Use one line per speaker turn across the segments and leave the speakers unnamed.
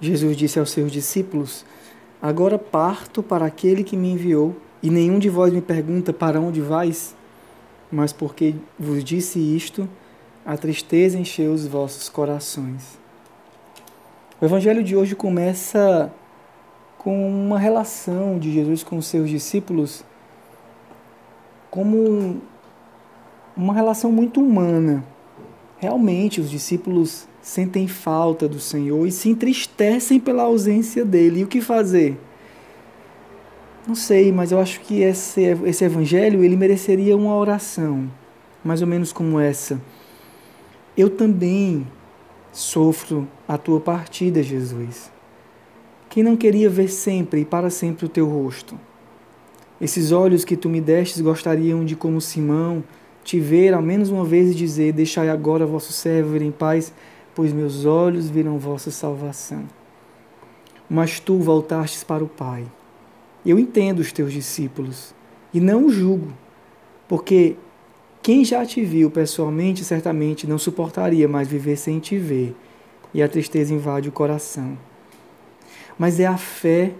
Jesus disse aos seus discípulos: Agora parto para aquele que me enviou, e nenhum de vós me pergunta para onde vais? Mas porque vos disse isto, a tristeza encheu os vossos corações. O evangelho de hoje começa com uma relação de Jesus com os seus discípulos como uma relação muito humana. Realmente, os discípulos sentem falta do Senhor e se entristecem pela ausência dele. E o que fazer? Não sei, mas eu acho que esse, esse evangelho ele mereceria uma oração, mais ou menos como essa. Eu também sofro a tua partida, Jesus. Quem não queria ver sempre e para sempre o teu rosto? Esses olhos que tu me destes gostariam de, como Simão, te ver ao menos uma vez e dizer: Deixai agora vosso servo vir em paz, pois meus olhos viram vossa salvação. Mas tu voltastes para o Pai. Eu entendo os teus discípulos e não os julgo, porque quem já te viu pessoalmente certamente não suportaria mais viver sem te ver, e a tristeza invade o coração. Mas é a fé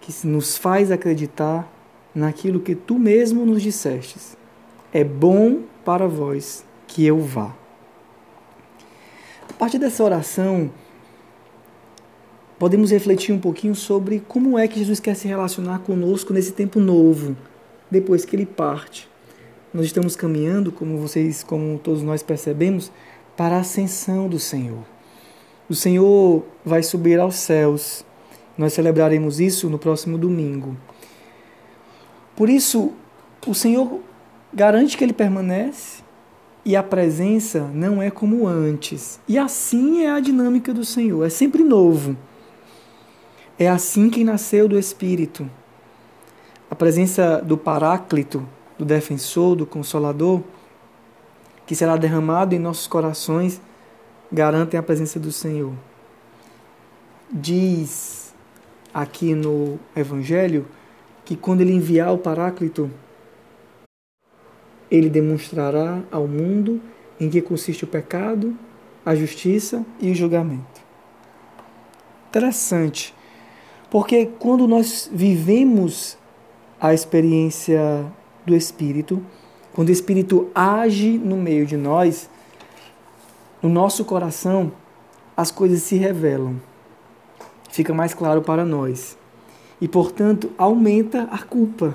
que nos faz acreditar naquilo que tu mesmo nos dissestes. É bom para vós que eu vá. A partir dessa oração, podemos refletir um pouquinho sobre como é que Jesus quer se relacionar conosco nesse tempo novo, depois que ele parte. Nós estamos caminhando, como vocês, como todos nós percebemos, para a ascensão do Senhor. O Senhor vai subir aos céus. Nós celebraremos isso no próximo domingo. Por isso, o Senhor garante que ele permanece e a presença não é como antes. E assim é a dinâmica do Senhor, é sempre novo. É assim que nasceu do Espírito. A presença do Paráclito, do Defensor, do Consolador, que será derramado em nossos corações, garantem a presença do Senhor. Diz aqui no Evangelho que quando ele enviar o Paráclito, ele demonstrará ao mundo em que consiste o pecado, a justiça e o julgamento. Interessante, porque quando nós vivemos a experiência do Espírito, quando o Espírito age no meio de nós, no nosso coração, as coisas se revelam. Fica mais claro para nós. E, portanto, aumenta a culpa.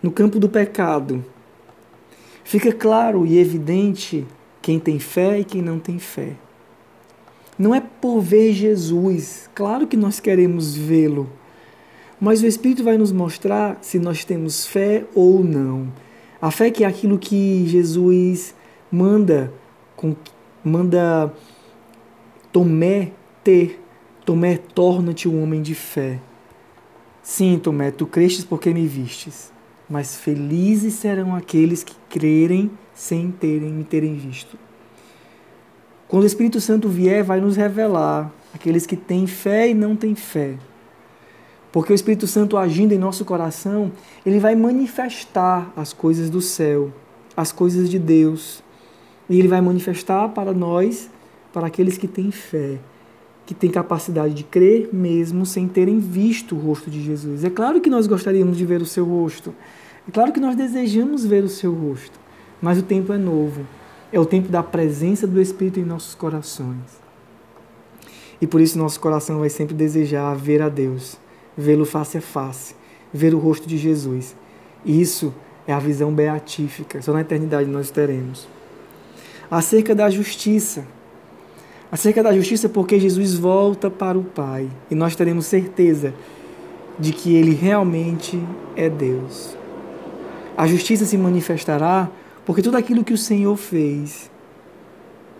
No campo do pecado, Fica claro e evidente quem tem fé e quem não tem fé. Não é por ver Jesus, claro que nós queremos vê-lo, mas o Espírito vai nos mostrar se nós temos fé ou não. A fé que é aquilo que Jesus manda, manda Tomé ter. Tomé, torna-te um homem de fé. Sim, Tomé, tu crestes porque me vistes mas felizes serão aqueles que crerem sem terem me terem visto. Quando o Espírito Santo vier, vai nos revelar aqueles que têm fé e não têm fé. Porque o Espírito Santo agindo em nosso coração, ele vai manifestar as coisas do céu, as coisas de Deus. E ele vai manifestar para nós, para aqueles que têm fé, que têm capacidade de crer mesmo sem terem visto o rosto de Jesus. É claro que nós gostaríamos de ver o seu rosto. É claro que nós desejamos ver o seu rosto, mas o tempo é novo. É o tempo da presença do Espírito em nossos corações. E por isso nosso coração vai sempre desejar ver a Deus, vê-lo face a face, ver o rosto de Jesus. E isso é a visão beatífica, só na eternidade nós teremos. Acerca da justiça. Acerca da justiça, porque Jesus volta para o Pai e nós teremos certeza de que Ele realmente é Deus. A justiça se manifestará porque tudo aquilo que o Senhor fez,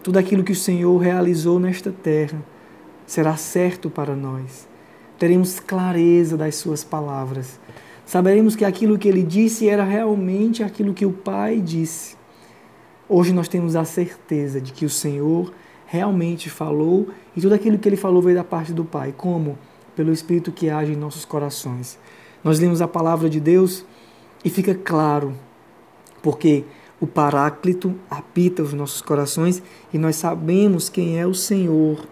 tudo aquilo que o Senhor realizou nesta terra, será certo para nós. Teremos clareza das Suas palavras. Saberemos que aquilo que Ele disse era realmente aquilo que o Pai disse. Hoje nós temos a certeza de que o Senhor realmente falou e tudo aquilo que Ele falou veio da parte do Pai. Como? Pelo Espírito que age em nossos corações. Nós lemos a palavra de Deus e fica claro, porque o Paráclito habita os nossos corações e nós sabemos quem é o Senhor.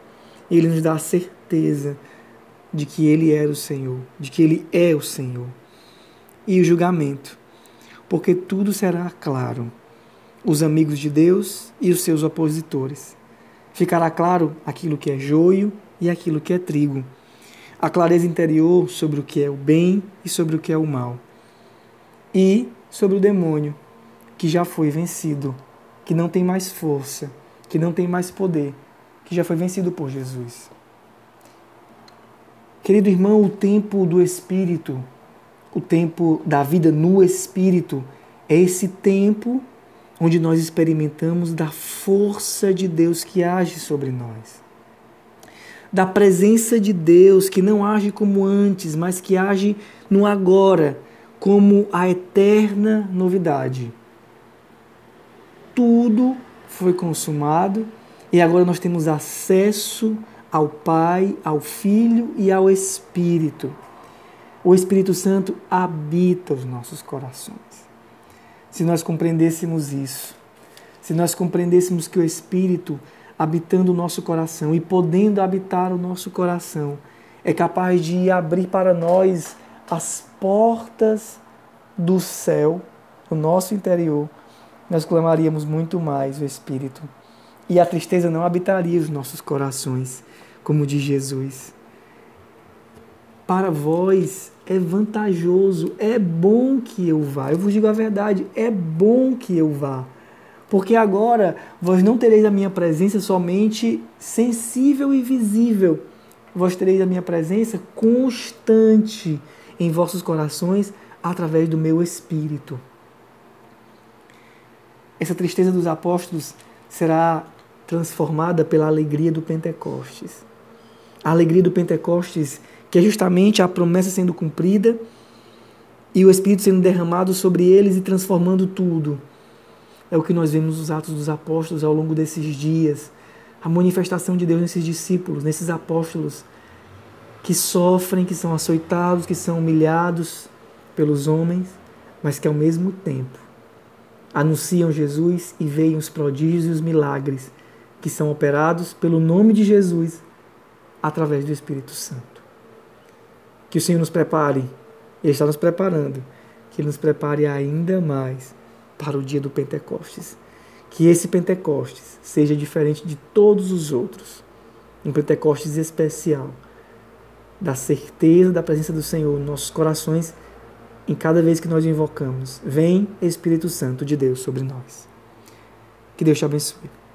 Ele nos dá a certeza de que Ele era o Senhor, de que Ele é o Senhor. E o julgamento, porque tudo será claro. Os amigos de Deus e os seus opositores. Ficará claro aquilo que é joio e aquilo que é trigo. A clareza interior sobre o que é o bem e sobre o que é o mal. E sobre o demônio, que já foi vencido, que não tem mais força, que não tem mais poder, que já foi vencido por Jesus. Querido irmão, o tempo do Espírito, o tempo da vida no Espírito, é esse tempo onde nós experimentamos da força de Deus que age sobre nós. Da presença de Deus que não age como antes, mas que age no agora, como a eterna novidade. Tudo foi consumado e agora nós temos acesso ao Pai, ao Filho e ao Espírito. O Espírito Santo habita os nossos corações. Se nós compreendêssemos isso, se nós compreendêssemos que o Espírito, habitando o nosso coração e podendo habitar o nosso coração, é capaz de abrir para nós as portas do céu, no nosso interior, nós clamaríamos muito mais o Espírito. E a tristeza não habitaria os nossos corações como diz Jesus. Para vós é vantajoso, é bom que eu vá. Eu vos digo a verdade, é bom que eu vá. Porque agora vós não tereis a minha presença somente sensível e visível, vós tereis a minha presença constante em vossos corações através do meu espírito. Essa tristeza dos apóstolos será transformada pela alegria do Pentecostes a alegria do Pentecostes, que é justamente a promessa sendo cumprida e o Espírito sendo derramado sobre eles e transformando tudo. É o que nós vemos nos Atos dos Apóstolos ao longo desses dias. A manifestação de Deus nesses discípulos, nesses apóstolos que sofrem, que são açoitados, que são humilhados pelos homens, mas que ao mesmo tempo anunciam Jesus e veem os prodígios e os milagres que são operados pelo nome de Jesus através do Espírito Santo. Que o Senhor nos prepare, Ele está nos preparando, que Ele nos prepare ainda mais para o dia do Pentecostes. Que esse Pentecostes seja diferente de todos os outros, um Pentecostes especial, da certeza da presença do Senhor nos nossos corações em cada vez que nós invocamos. Vem Espírito Santo de Deus sobre nós. Que Deus te abençoe.